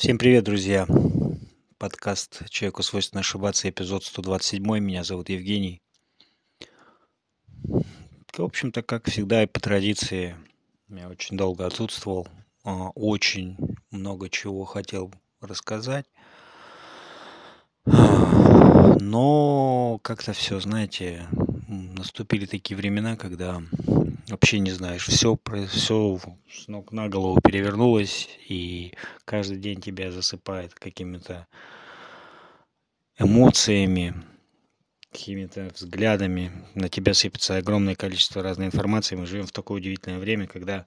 Всем привет, друзья! Подкаст «Человеку свойственно ошибаться», эпизод 127. Меня зовут Евгений. В общем-то, как всегда и по традиции, я очень долго отсутствовал. а, Очень много чего хотел рассказать. Но как-то все, знаете, наступили такие времена, когда вообще не знаешь, все, все с ног на голову перевернулось, и каждый день тебя засыпает какими-то эмоциями, какими-то взглядами. На тебя сыпется огромное количество разной информации. Мы живем в такое удивительное время, когда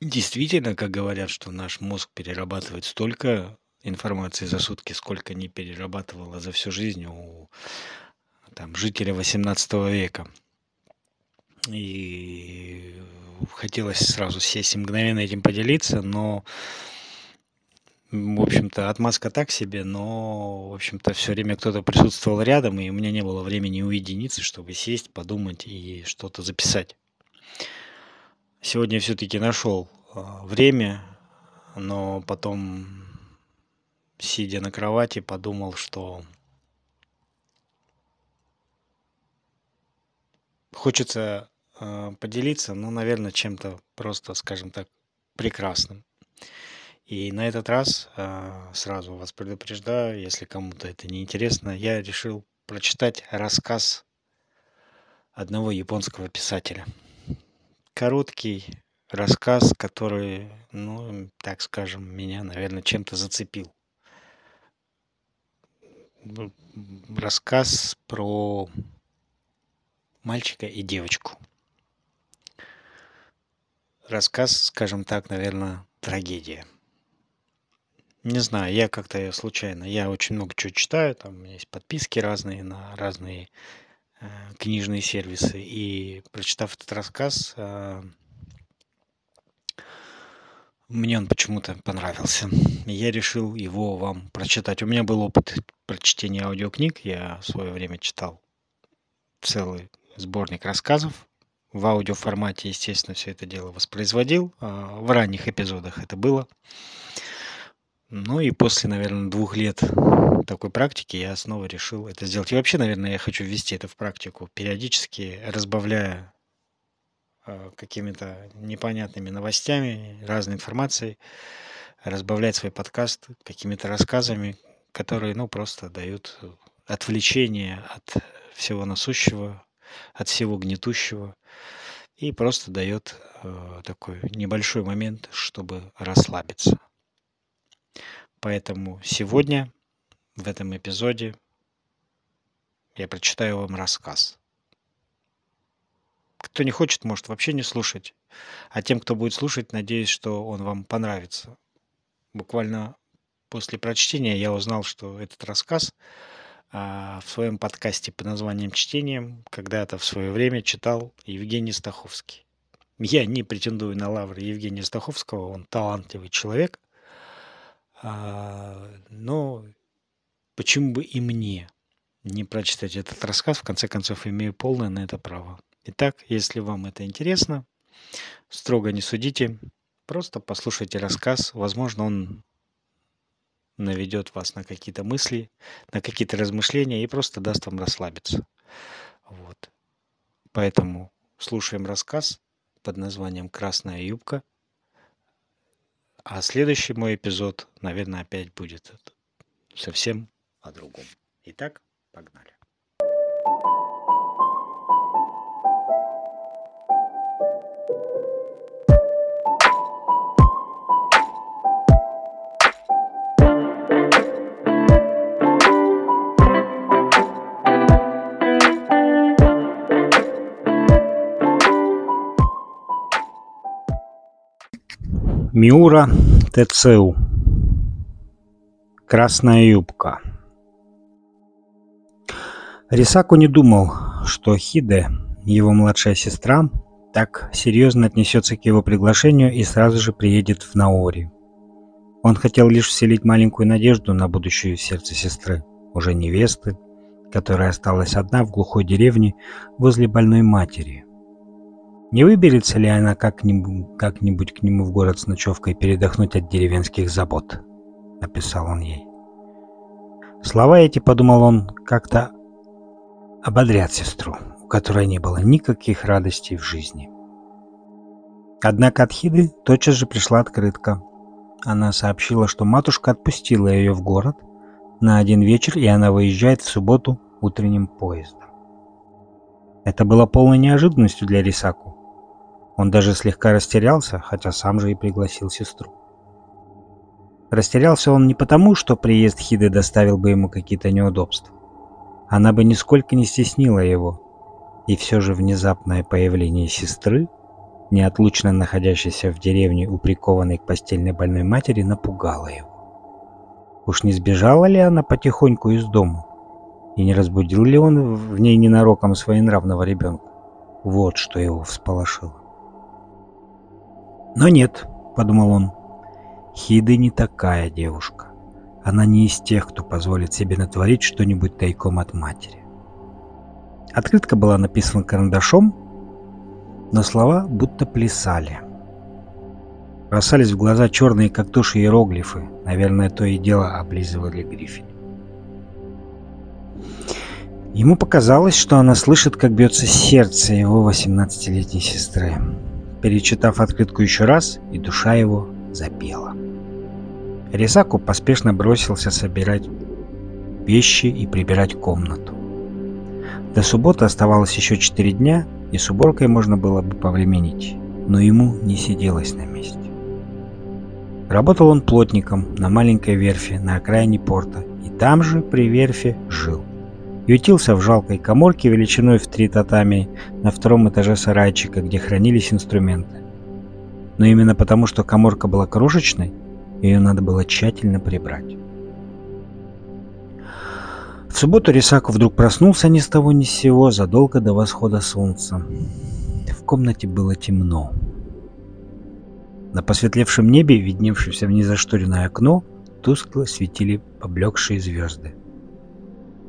действительно, как говорят, что наш мозг перерабатывает столько информации за сутки, сколько не перерабатывала за всю жизнь у там, жителя 18 века. И хотелось сразу сесть и мгновенно этим поделиться, но, в общем-то, отмазка так себе, но, в общем-то, все время кто-то присутствовал рядом, и у меня не было времени уединиться, чтобы сесть, подумать и что-то записать. Сегодня все-таки нашел а, время, но потом, сидя на кровати, подумал, что хочется поделиться, ну, наверное, чем-то просто, скажем так, прекрасным. И на этот раз а, сразу вас предупреждаю, если кому-то это не интересно, я решил прочитать рассказ одного японского писателя. Короткий рассказ, который, ну, так скажем, меня, наверное, чем-то зацепил. Рассказ про мальчика и девочку. Рассказ, скажем так, наверное, трагедия. Не знаю, я как-то случайно, я очень много чего читаю, там у меня есть подписки разные на разные э, книжные сервисы, и прочитав этот рассказ, э, мне он почему-то понравился. Я решил его вам прочитать. У меня был опыт прочтения аудиокниг, я в свое время читал целый сборник рассказов в аудиоформате, естественно, все это дело воспроизводил. а, В ранних эпизодах это было. Ну и после, наверное, двух лет такой практики я снова решил это сделать. И вообще, наверное, я хочу ввести это в практику, периодически разбавляя а, какими-то непонятными новостями, разной информацией, разбавлять свой подкаст какими-то рассказами, которые, ну, просто дают отвлечение от всего насущего, от всего гнетущего, и просто дает э, такой небольшой момент, чтобы расслабиться. Поэтому сегодня в этом эпизоде я прочитаю вам рассказ. Кто не хочет, может вообще не слушать. А тем, кто будет слушать, надеюсь, что он вам понравится. Буквально после прочтения я узнал, что этот рассказ в своем подкасте под названием «Чтением» когда-то в свое время читал Евгений Стаховский. Я не претендую на лавры Евгения Стаховского, он талантливый человек, а, но почему бы и мне не прочитать этот рассказ, в конце концов, имею полное на это право. Итак, если вам это интересно, строго не судите, просто послушайте рассказ, возможно, он наведет вас на какие-то мысли, на какие-то размышления и просто даст вам расслабиться. Вот. Поэтому слушаем рассказ под названием «Красная юбка». А следующий мой эпизод, наверное, опять будет совсем о другом. Итак, погнали. Миура Тецеу. Красная юбка. Рисаку не думал, что Хиде, его младшая сестра, так серьезно отнесется к его приглашению и сразу же приедет в Наори. Он хотел лишь вселить маленькую надежду на будущее сердце сестры, уже невесты, которая осталась одна в глухой деревне возле больной матери. Не выберется ли она как-нибудь, как-нибудь к нему в город с ночевкой передохнуть от деревенских забот? написал он ей. Слова эти, подумал он, как-то ободрят сестру, у которой не было никаких радостей в жизни. Однако от Хиды тотчас же пришла открытка. Она сообщила, что матушка отпустила ее в город на один вечер, и она выезжает в субботу утренним поездом. Это было полной неожиданностью для Рисаку. Он даже слегка растерялся, хотя сам же и пригласил сестру. Растерялся он не потому, что приезд Хиды доставил бы ему какие-то неудобства. Она бы нисколько не стеснила его. И все же внезапное появление сестры, неотлучно находящейся в деревне у прикованной к постельной больной матери, напугало его. Уж не сбежала ли она потихоньку из дома? И не разбудил ли он в ней ненароком своенравного ребенка? Вот что его всполошило. Но нет, подумал он, Хиды не такая девушка. Она не из тех, кто позволит себе натворить что-нибудь тайком от матери. Открытка была написана карандашом, но слова будто плясали. Бросались в глаза черные, как туши иероглифы. Наверное, то и дело облизывали грифель. Ему показалось, что она слышит, как бьется сердце его 18-летней сестры. Перечитав открытку еще раз, и душа его запела. Рисаку поспешно бросился собирать вещи и прибирать комнату. До субботы оставалось еще четыре дня, и с уборкой можно было бы повременить, но ему не сиделось на месте. Работал он плотником на маленькой верфи на окраине порта, и там же при верфи жил ютился в жалкой коморке величиной в три татами на втором этаже сарайчика, где хранились инструменты. Но именно потому, что коморка была крошечной, ее надо было тщательно прибрать. В субботу Рисаку вдруг проснулся ни с того ни с сего задолго до восхода солнца. В комнате было темно. На посветлевшем небе, видневшееся в незашторенное окно, тускло светили поблекшие звезды.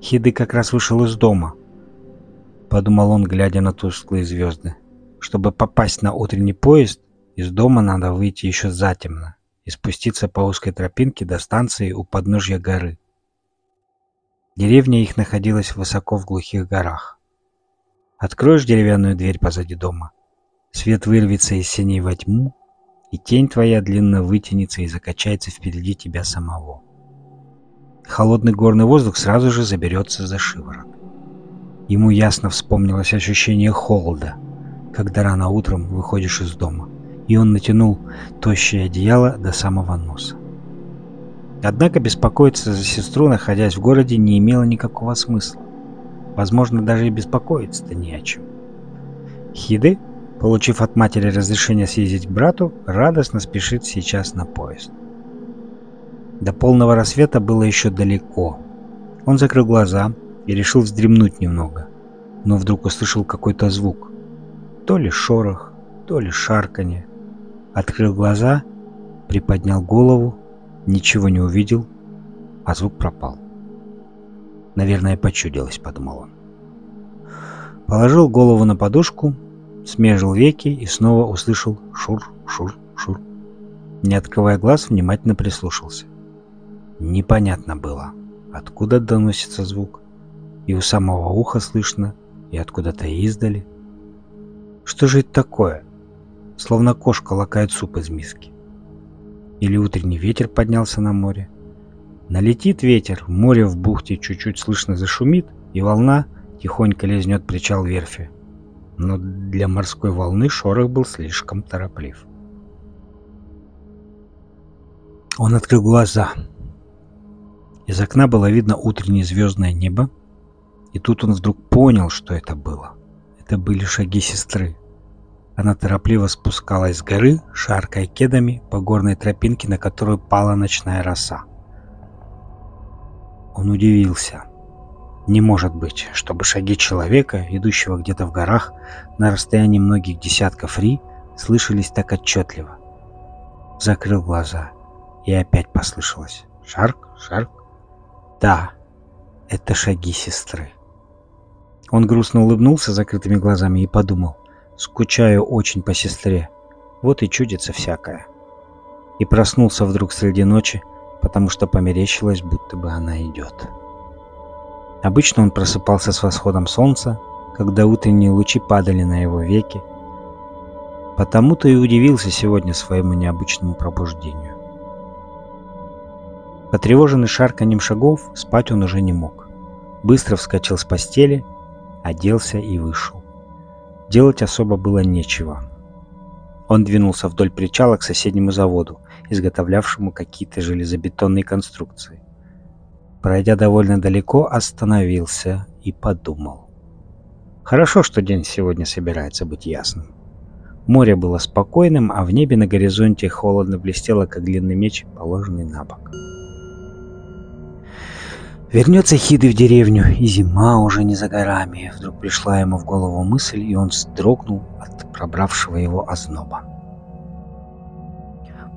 Хиды как раз вышел из дома, подумал он, глядя на тусклые звезды. Чтобы попасть на утренний поезд, из дома надо выйти еще затемно и спуститься по узкой тропинке до станции у подножья горы. Деревня их находилась высоко в глухих горах. Откроешь деревянную дверь позади дома, свет вырвется из синей во тьму, и тень твоя длинно вытянется и закачается впереди тебя самого холодный горный воздух сразу же заберется за шиворот. Ему ясно вспомнилось ощущение холода, когда рано утром выходишь из дома, и он натянул тощее одеяло до самого носа. Однако беспокоиться за сестру, находясь в городе, не имело никакого смысла. Возможно, даже и беспокоиться-то не о чем. Хиды, получив от матери разрешение съездить к брату, радостно спешит сейчас на поезд. До полного рассвета было еще далеко. Он закрыл глаза и решил вздремнуть немного, но вдруг услышал какой-то звук. То ли шорох, то ли шарканье. Открыл глаза, приподнял голову, ничего не увидел, а звук пропал. Наверное, почудилось, подумал он. Положил голову на подушку, смежил веки и снова услышал шур-шур-шур. Не открывая глаз, внимательно прислушался. Непонятно было, откуда доносится звук. И у самого уха слышно, и откуда-то издали. Что же это такое? Словно кошка лакает суп из миски. Или утренний ветер поднялся на море. Налетит ветер, море в бухте чуть-чуть слышно зашумит, и волна тихонько лезнет причал верфи. Но для морской волны шорох был слишком тороплив. Он открыл глаза. Из окна было видно утреннее звездное небо, и тут он вдруг понял, что это было. Это были шаги сестры. Она торопливо спускалась с горы, шаркая кедами по горной тропинке, на которую пала ночная роса. Он удивился. Не может быть, чтобы шаги человека, идущего где-то в горах, на расстоянии многих десятков ри, слышались так отчетливо. Закрыл глаза, и опять послышалось. Шарк, шарк, да, это шаги сестры. Он грустно улыбнулся закрытыми глазами и подумал, скучаю очень по сестре, вот и чудится всякое. И проснулся вдруг среди ночи, потому что померещилось, будто бы она идет. Обычно он просыпался с восходом солнца, когда утренние лучи падали на его веки, потому-то и удивился сегодня своему необычному пробуждению. Потревоженный шарканьем шагов, спать он уже не мог. Быстро вскочил с постели, оделся и вышел. Делать особо было нечего. Он двинулся вдоль причала к соседнему заводу, изготовлявшему какие-то железобетонные конструкции. Пройдя довольно далеко, остановился и подумал. Хорошо, что день сегодня собирается быть ясным. Море было спокойным, а в небе на горизонте холодно блестело, как длинный меч, положенный на бок. Вернется Хиды в деревню, и зима уже не за горами. Вдруг пришла ему в голову мысль, и он вздрогнул от пробравшего его озноба.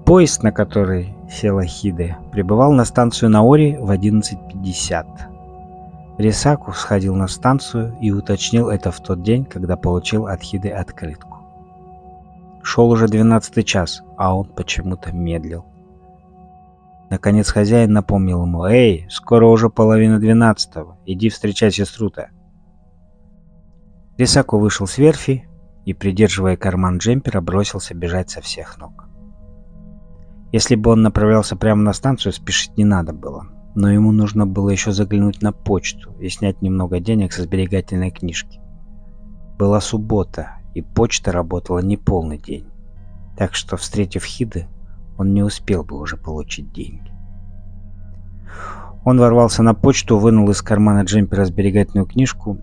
Поезд, на который села Хиде, прибывал на станцию Наори в 11.50. Рисаку сходил на станцию и уточнил это в тот день, когда получил от Хиды открытку. Шел уже двенадцатый час, а он почему-то медлил. Наконец хозяин напомнил ему, «Эй, скоро уже половина двенадцатого, иди встречай сестру-то». Рисаку вышел с верфи и, придерживая карман джемпера, бросился бежать со всех ног. Если бы он направлялся прямо на станцию, спешить не надо было. Но ему нужно было еще заглянуть на почту и снять немного денег со сберегательной книжки. Была суббота, и почта работала не полный день. Так что, встретив Хиды, он не успел бы уже получить деньги. Он ворвался на почту, вынул из кармана джемпера сберегательную книжку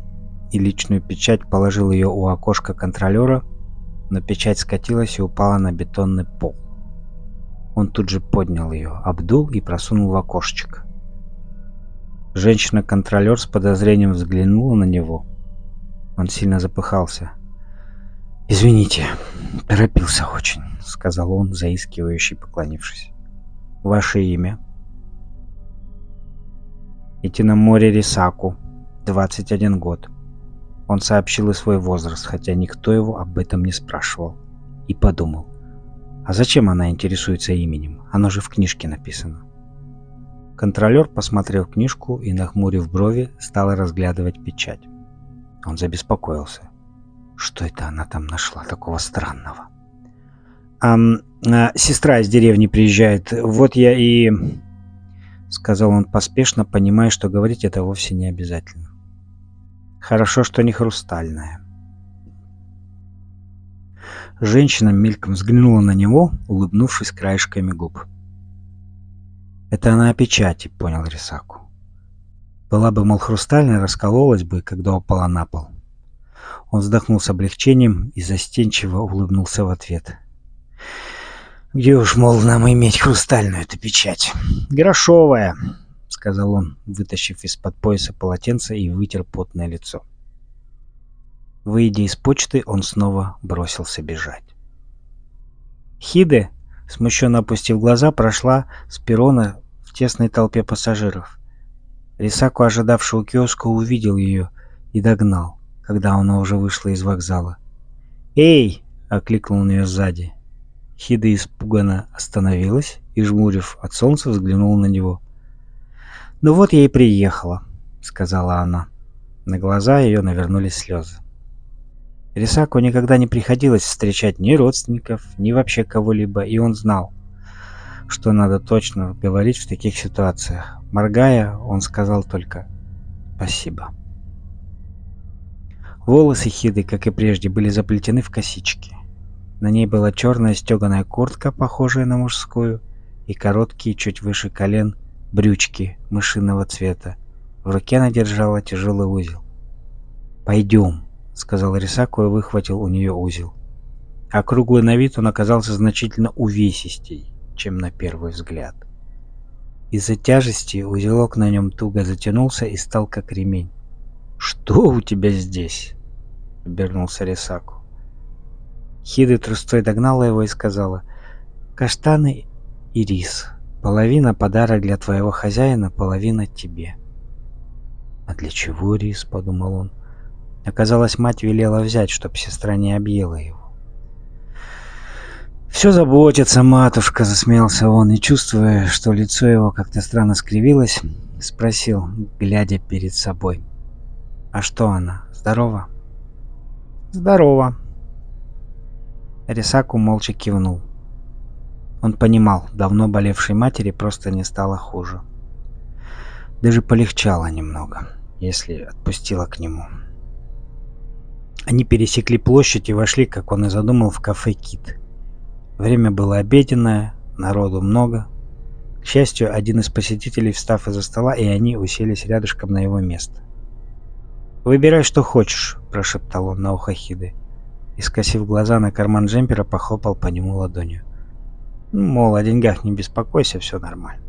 и личную печать, положил ее у окошка контролера, но печать скатилась и упала на бетонный пол. Он тут же поднял ее, обдул и просунул в окошечко. Женщина-контролер с подозрением взглянула на него. Он сильно запыхался. «Извините, торопился очень», — сказал он, заискивающий, поклонившись. «Ваше имя?» «Идти на море Рисаку, 21 год». Он сообщил и свой возраст, хотя никто его об этом не спрашивал. И подумал. А зачем она интересуется именем? Оно же в книжке написано. Контролер посмотрел книжку и, нахмурив брови, стал разглядывать печать. Он забеспокоился. Что это она там нашла такого странного? А, а, сестра из деревни приезжает. Вот я и... Сказал он поспешно, понимая, что говорить это вовсе не обязательно. Хорошо, что не хрустальная. Женщина мельком взглянула на него, улыбнувшись краешками губ. «Это она о печати», — понял Рисаку. Была бы, мол, хрустальная, раскололась бы, когда упала на пол. Он вздохнул с облегчением и застенчиво улыбнулся в ответ. «Где уж, мол, нам иметь хрустальную эту печать?» «Грошовая», — сказал он, вытащив из-под пояса полотенце и вытер потное лицо. Выйдя из почты, он снова бросился бежать. Хиде, смущенно опустив глаза, прошла с перрона в тесной толпе пассажиров. Рисаку, ожидавший у киоска, увидел ее и догнал когда она уже вышла из вокзала. «Эй!» — окликнул он ее сзади. Хида испуганно остановилась и, жмурив от солнца, взглянула на него. «Ну вот я и приехала», — сказала она. На глаза ее навернулись слезы. Рисаку никогда не приходилось встречать ни родственников, ни вообще кого-либо, и он знал, что надо точно говорить в таких ситуациях. Моргая, он сказал только «спасибо». Волосы Хиды, как и прежде, были заплетены в косички. На ней была черная стеганая куртка, похожая на мужскую, и короткие, чуть выше колен, брючки мышиного цвета. В руке она держала тяжелый узел. «Пойдем», — сказал Рисаку и выхватил у нее узел. Округлый на вид он оказался значительно увесистей, чем на первый взгляд. Из-за тяжести узелок на нем туго затянулся и стал как ремень. «Что у тебя здесь?» — обернулся Рисаку. Хиды трустой догнала его и сказала, «Каштаны и рис. Половина подарок для твоего хозяина, половина тебе». «А для чего рис?» — подумал он. Оказалось, мать велела взять, чтоб сестра не объела его. все заботится матушка засмеялся он и чувствуя что лицо его как-то странно скривилось спросил глядя перед собой а что она? Здорова? Здорова рисаку молча кивнул. Он понимал давно болевшей матери просто не стало хуже. Даже полегчало немного если отпустила к нему. Они пересекли площадь и вошли как он и задумал в кафе кит Время было обеденное, народу много. К счастью, один из посетителей встав из-за стола, и они уселись рядышком на его место. «Выбирай, что хочешь», – прошептал он на ухо Хиды. И, скосив глаза на карман джемпера, похлопал по нему ладонью. Ну, мол, о деньгах не беспокойся, все нормально.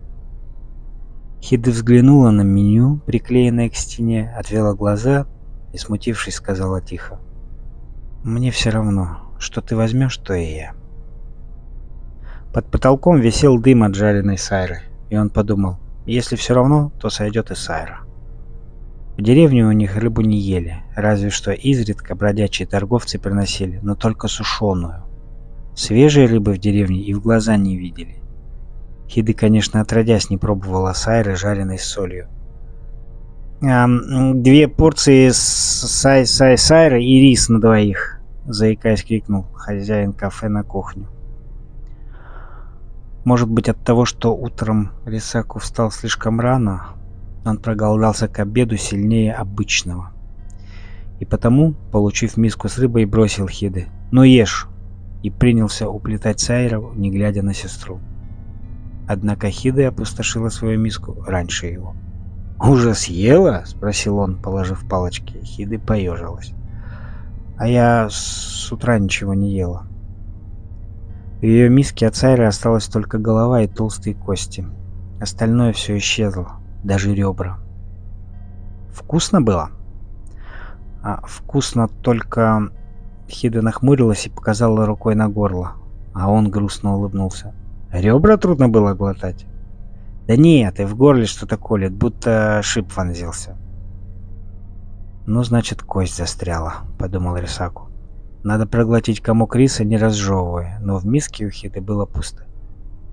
Хиды взглянула на меню, приклеенное к стене, отвела глаза и, смутившись, сказала тихо. «Мне все равно, что ты возьмешь, то и я». Под потолком висел дым от жареной сайры, и он подумал, если все равно, то сойдет и сайра. В деревне у них рыбу не ели, разве что изредка бродячие торговцы приносили, но только сушеную. Свежей рыбы в деревне и в глаза не видели. Хиды, конечно, отродясь не пробовала сайры, жареной с солью. А, «Две порции сай-сай-сайры и рис на двоих», — заикаясь, крикнул хозяин кафе на кухню. Может быть от того, что утром Рисаку встал слишком рано, он проголодался к обеду сильнее обычного. И потому, получив миску с рыбой, бросил Хиды «Ну ешь!» и принялся уплетать Сайру, не глядя на сестру. Однако Хиды опустошила свою миску раньше его. «Уже съела?» — спросил он, положив палочки. Хиды поежилась. «А я с утра ничего не ела». В ее миске от Сайры осталась только голова и толстые кости. Остальное все исчезло, даже ребра. Вкусно было? А вкусно только... Хида нахмурилась и показала рукой на горло, а он грустно улыбнулся. Ребра трудно было глотать? Да нет, и в горле что-то колет, будто шип вонзился. Ну, значит, кость застряла, подумал Рисаку. Надо проглотить комок риса, не разжевывая, но в миске у Хиды было пусто.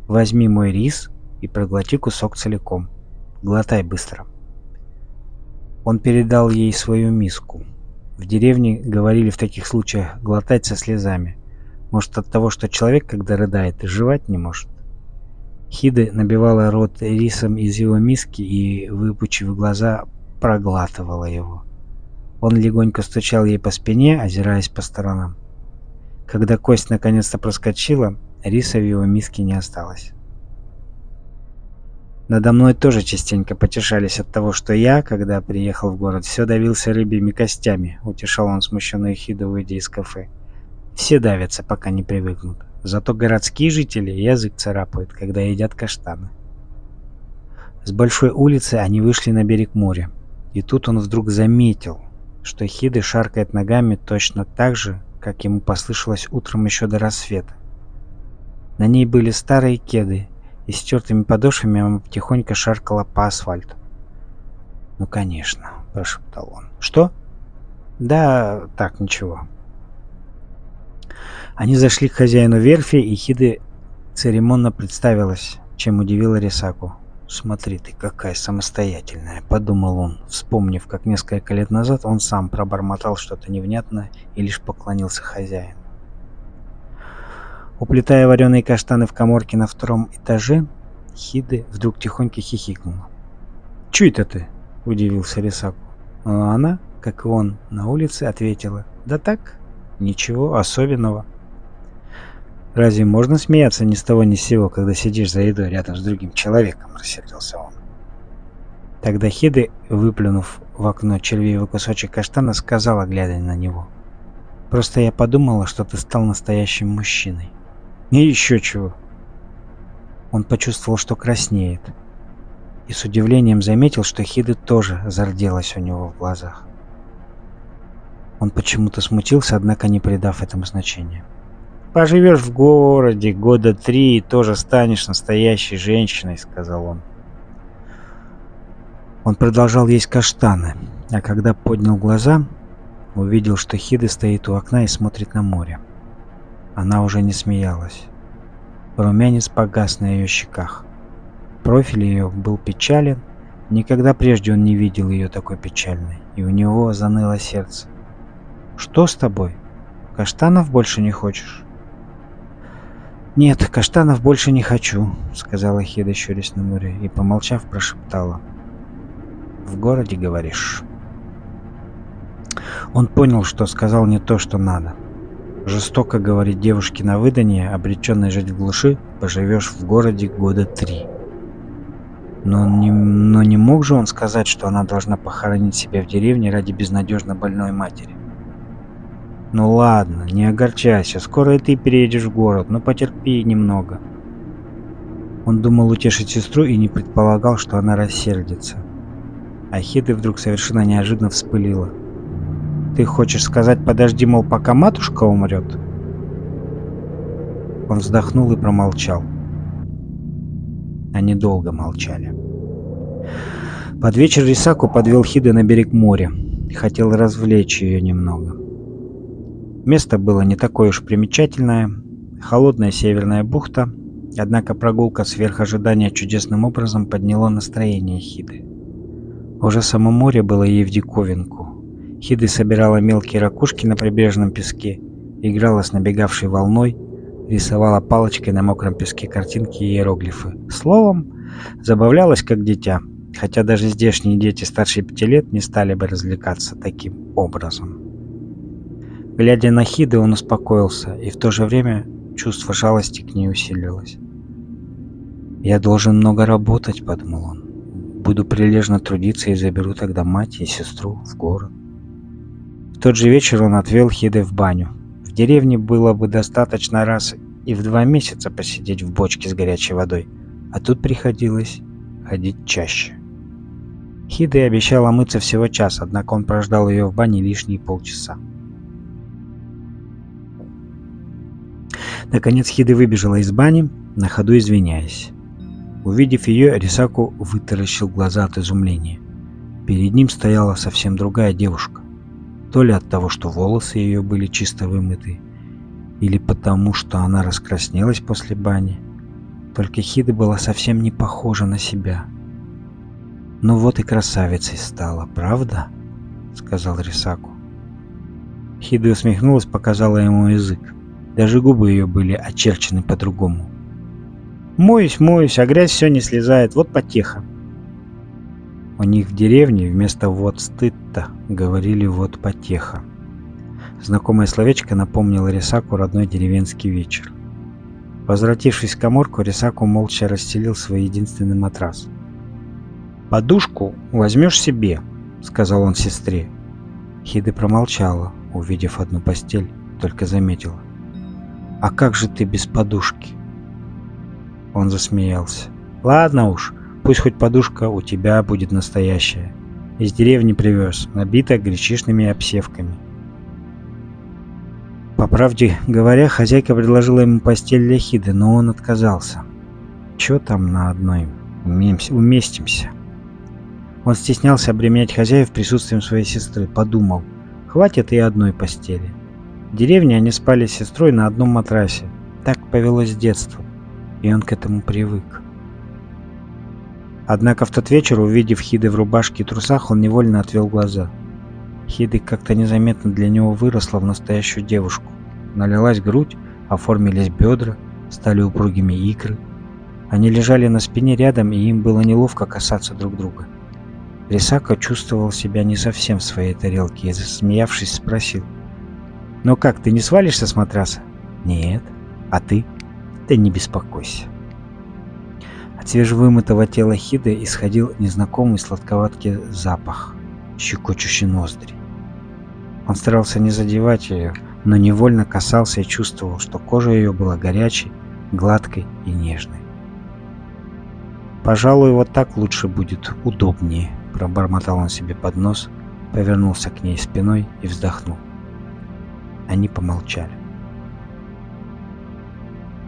Возьми мой рис и проглоти кусок целиком. Глотай быстро. Он передал ей свою миску. В деревне говорили в таких случаях глотать со слезами. Может от того, что человек, когда рыдает, жевать не может. Хиды набивала рот рисом из его миски и, выпучив глаза, проглатывала его. Он легонько стучал ей по спине, озираясь по сторонам. Когда кость наконец-то проскочила, риса в его миске не осталось. Надо мной тоже частенько потешались от того, что я, когда приехал в город, все давился рыбьими костями, утешал он смущенную Хиду, выйдя из кафе. Все давятся, пока не привыкнут. Зато городские жители язык царапают, когда едят каштаны. С большой улицы они вышли на берег моря. И тут он вдруг заметил, что Хиды шаркает ногами точно так же, как ему послышалось утром еще до рассвета. На ней были старые кеды, и стертыми подошвами она тихонько шаркала по асфальту. «Ну, конечно», – прошептал он. «Что?» «Да, так, ничего». Они зашли к хозяину верфи, и Хиды церемонно представилась, чем удивила Рисаку. «Смотри ты, какая самостоятельная», — подумал он, вспомнив, как несколько лет назад он сам пробормотал что-то невнятное и лишь поклонился хозяину. Уплетая вареные каштаны в коморке на втором этаже, Хиды вдруг тихонько хихикнула. «Чё это ты?» — удивился Рисаку. Но она, как и он на улице, ответила. «Да так, ничего особенного». Разве можно смеяться ни с того ни с сего, когда сидишь за едой рядом с другим человеком, рассердился он. Тогда Хиды, выплюнув в окно червивый кусочек каштана, сказала, глядя на него. «Просто я подумала, что ты стал настоящим мужчиной». «И еще чего». Он почувствовал, что краснеет. И с удивлением заметил, что Хиды тоже зарделась у него в глазах. Он почему-то смутился, однако не придав этому значения. Поживешь в городе года три и тоже станешь настоящей женщиной, сказал он. Он продолжал есть каштаны, а когда поднял глаза, увидел, что Хида стоит у окна и смотрит на море. Она уже не смеялась. Румянец погас на ее щеках. Профиль ее был печален. Никогда прежде он не видел ее такой печальной, и у него заныло сердце. «Что с тобой? Каштанов больше не хочешь?» «Нет, каштанов больше не хочу», — сказала Хида, щурясь на море, и, помолчав, прошептала. «В городе, говоришь?» Он понял, что сказал не то, что надо. Жестоко говорить девушке на выданье, обреченной жить в глуши, поживешь в городе года три. Но не, но не мог же он сказать, что она должна похоронить себя в деревне ради безнадежно больной матери. Ну ладно, не огорчайся, скоро и ты переедешь в город, но потерпи немного. Он думал утешить сестру и не предполагал, что она рассердится. Ахида вдруг совершенно неожиданно вспылила. «Ты хочешь сказать, подожди, мол, пока матушка умрет?» Он вздохнул и промолчал. Они долго молчали. Под вечер Рисаку подвел Хида на берег моря. Хотел развлечь ее немного. Место было не такое уж примечательное. Холодная северная бухта, однако прогулка сверх ожидания чудесным образом подняла настроение Хиды. Уже само море было ей в диковинку. Хиды собирала мелкие ракушки на прибрежном песке, играла с набегавшей волной, рисовала палочкой на мокром песке картинки и иероглифы. Словом, забавлялась как дитя, хотя даже здешние дети старше пяти лет не стали бы развлекаться таким образом. Глядя на Хиды, он успокоился, и в то же время чувство жалости к ней усилилось. «Я должен много работать», — подумал он. «Буду прилежно трудиться и заберу тогда мать и сестру в город». Тот же вечер он отвел Хиды в баню. В деревне было бы достаточно раз и в два месяца посидеть в бочке с горячей водой, а тут приходилось ходить чаще. Хида обещала мыться всего час, однако он прождал ее в бане лишние полчаса. Наконец Хида выбежала из бани, на ходу извиняясь. Увидев ее, Рисаку вытаращил глаза от изумления. Перед ним стояла совсем другая девушка. То ли от того, что волосы ее были чисто вымыты, или потому, что она раскраснелась после бани. Только Хида была совсем не похожа на себя. «Ну вот и красавицей стала, правда?» — сказал Рисаку. Хида усмехнулась, показала ему язык. Даже губы ее были очерчены по-другому. «Моюсь, моюсь, а грязь все не слезает, вот потеха». У них в деревне вместо «вот стыд-то» говорили «вот потеха». Знакомое словечко напомнило Рисаку родной деревенский вечер. Возвратившись в коморку, Рисаку молча расстелил свой единственный матрас. «Подушку возьмешь себе», — сказал он сестре. Хиды промолчала, увидев одну постель, только заметила. «А как же ты без подушки?» Он засмеялся. «Ладно уж, пусть хоть подушка у тебя будет настоящая. Из деревни привез, набита гречишными обсевками». По правде говоря, хозяйка предложила ему постель для Хиды, но он отказался. Чё там на одной уместимся? Он стеснялся обременять хозяев присутствием своей сестры, подумал, хватит и одной постели. В деревне они спали с сестрой на одном матрасе. Так повелось с детства, и он к этому привык. Однако в тот вечер, увидев Хиды в рубашке и трусах, он невольно отвел глаза. Хиды как-то незаметно для него выросла в настоящую девушку. Налилась грудь, оформились бедра, стали упругими икры. Они лежали на спине рядом, и им было неловко касаться друг друга. Рисака чувствовал себя не совсем в своей тарелке и, засмеявшись, спросил — ну как, ты не свалишься с матраса? Нет. А ты? Ты не беспокойся. От свежевымытого тела Хиды исходил незнакомый сладковаткий запах, щекочущий ноздри. Он старался не задевать ее, но невольно касался и чувствовал, что кожа ее была горячей, гладкой и нежной. «Пожалуй, вот так лучше будет, удобнее», — пробормотал он себе под нос, повернулся к ней спиной и вздохнул. Они помолчали.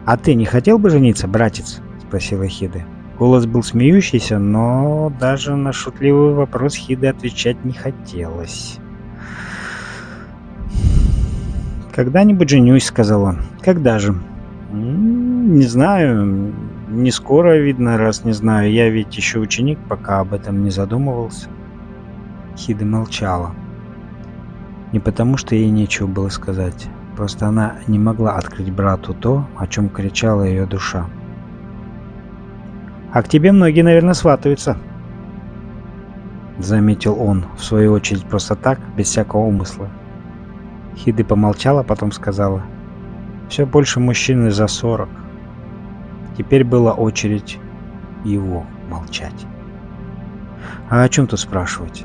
«А ты не хотел бы жениться, братец?» — спросила Хиды. Голос был смеющийся, но даже на шутливый вопрос Хиды отвечать не хотелось. «Когда-нибудь женюсь», — сказал он. «Когда же?» «М -м не знаю. Не скоро, видно, раз не знаю. Я ведь еще ученик, пока об этом не задумывался. Хида молчала. Не потому, что ей нечего было сказать. Просто она не могла открыть брату то, о чем кричала ее душа. «А к тебе многие, наверное, сватаются», — заметил он, в свою очередь просто так, без всякого умысла. Хиды помолчала, потом сказала, «Все больше мужчин за сорок». Теперь была очередь его молчать. А о чем тут спрашивать?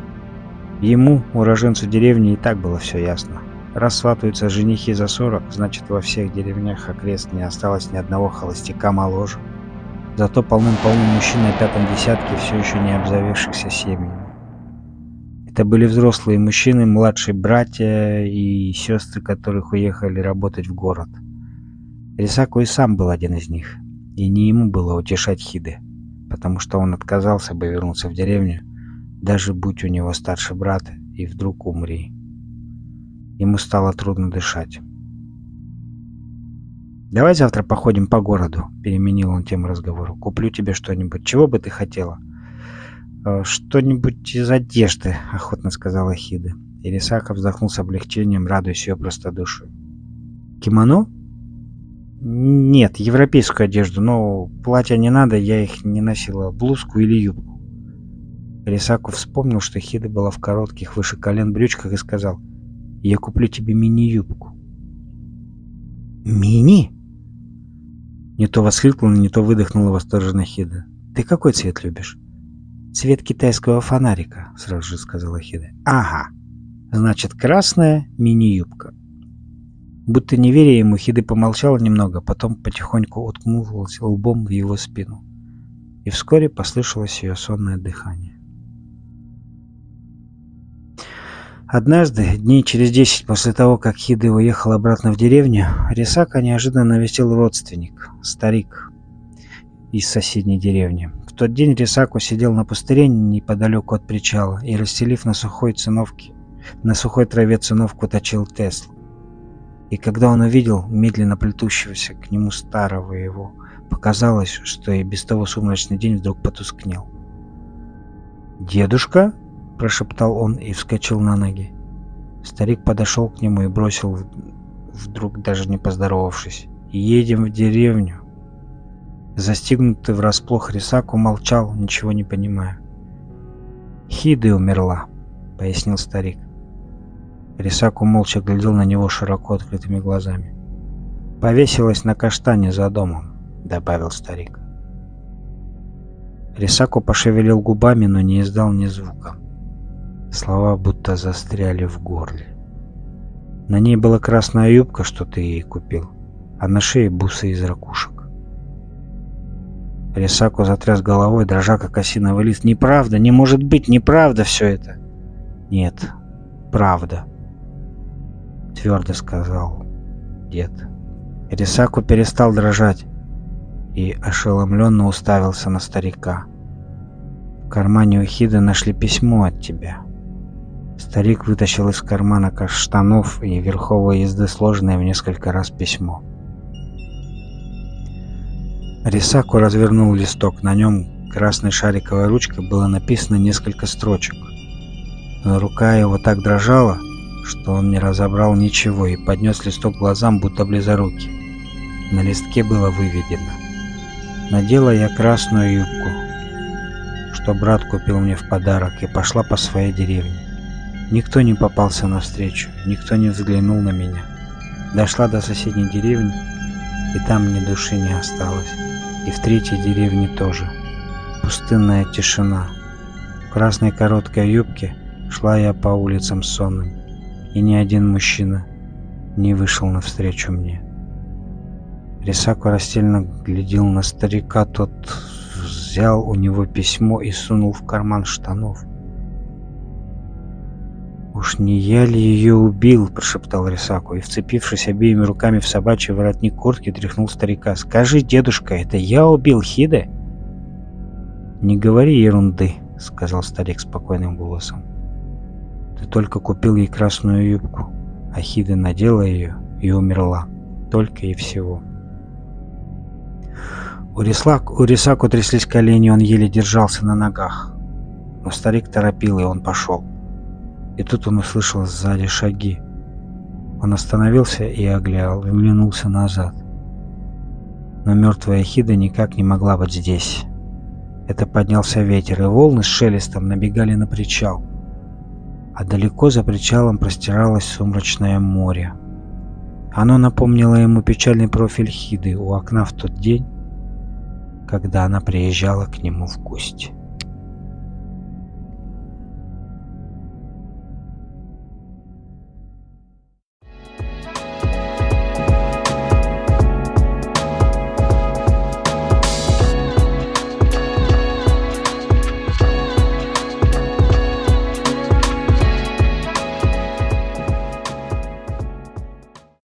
Ему, уроженцу деревни, и так было все ясно. Раз сватаются женихи за 40, значит во всех деревнях окрест не осталось ни одного холостяка моложе. Зато полным-полным мужчин на пятом десятке все еще не обзавевшихся семьями. Это были взрослые мужчины, младшие братья и сестры, которых уехали работать в город. Рисаку и сам был один из них, и не ему было утешать Хиды, потому что он отказался бы вернуться в деревню, даже будь у него старший брат, и вдруг умри. Ему стало трудно дышать. «Давай завтра походим по городу», — переменил он тему разговора. «Куплю тебе что-нибудь. Чего бы ты хотела?» «Э, «Что-нибудь из одежды», — охотно сказала Хида. Ирисака вздохнул с облегчением, радуясь ее простодушию. «Кимоно?» «Нет, европейскую одежду, но платья не надо, я их не носила. Блузку или юбку». Рисаку вспомнил, что Хида была в коротких выше колен брючках и сказал, «Я куплю тебе мини-юбку». «Мини?» Не то воскликнула, не то выдохнула восторженно Хида. «Ты какой цвет любишь?» «Цвет китайского фонарика», — сразу же сказала Хида. «Ага, значит, красная мини-юбка». Будто не веря ему, Хида помолчала немного, потом потихоньку уткнулась лбом в его спину. И вскоре послышалось ее сонное дыхание. Однажды, дней через десять после того, как Хида уехал обратно в деревню, Рисака неожиданно навестил родственник, старик из соседней деревни. В тот день Рисаку сидел на пустыре неподалеку от причала и, расстелив на сухой циновке, на сухой траве циновку точил Теслу. И когда он увидел медленно плетущегося к нему старого его, показалось, что и без того сумрачный день вдруг потускнел. «Дедушка?» Прошептал он и вскочил на ноги. Старик подошел к нему и бросил, вдруг даже не поздоровавшись. «Едем в деревню». Застигнутый врасплох Рисаку молчал, ничего не понимая. «Хиды умерла», — пояснил старик. Рисаку молча глядел на него широко открытыми глазами. «Повесилась на каштане за домом», — добавил старик. Рисаку пошевелил губами, но не издал ни звука. Слова будто застряли в горле. На ней была красная юбка, что ты ей купил, а на шее бусы из ракушек. Рисаку затряс головой, дрожа как осиновый лист. «Неправда! Не может быть! Неправда все это!» «Нет, правда!» Твердо сказал дед. Рисаку перестал дрожать и ошеломленно уставился на старика. В кармане у Хида нашли письмо от тебя. Старик вытащил из кармана штанов и верховой езды сложенное в несколько раз письмо. Рисаку развернул листок. На нем красной шариковой ручкой было написано несколько строчек. Но рука его так дрожала, что он не разобрал ничего и поднес листок глазам, будто близоруки. На листке было выведено. Надела я красную юбку, что брат купил мне в подарок, и пошла по своей деревне. Никто не попался навстречу, никто не взглянул на меня. Дошла до соседней деревни, и там ни души не осталось. И в третьей деревне тоже. Пустынная тишина. В красной короткой юбке шла я по улицам сонным, и ни один мужчина не вышел навстречу мне. Рисаку растерянно глядел на старика, тот взял у него письмо и сунул в карман штанов. «Уж не я ли ее убил?» – прошептал Рисаку и, вцепившись обеими руками в собачий воротник куртки, тряхнул старика. «Скажи, дедушка, это я убил Хиде?» «Не говори ерунды», – сказал старик спокойным голосом. «Ты только купил ей красную юбку, а Хида надела ее и умерла. Только и всего». У, Рислак, у Рисаку тряслись колени, он еле держался на ногах. Но старик торопил, и он пошел. И тут он услышал сзади шаги. Он остановился и оглял, оглянулся назад. Но мертвая Хида никак не могла быть здесь. Это поднялся ветер, и волны с шелестом набегали на причал. А далеко за причалом простиралось сумрачное море. Оно напомнило ему печальный профиль Хиды у окна в тот день, когда она приезжала к нему в гости.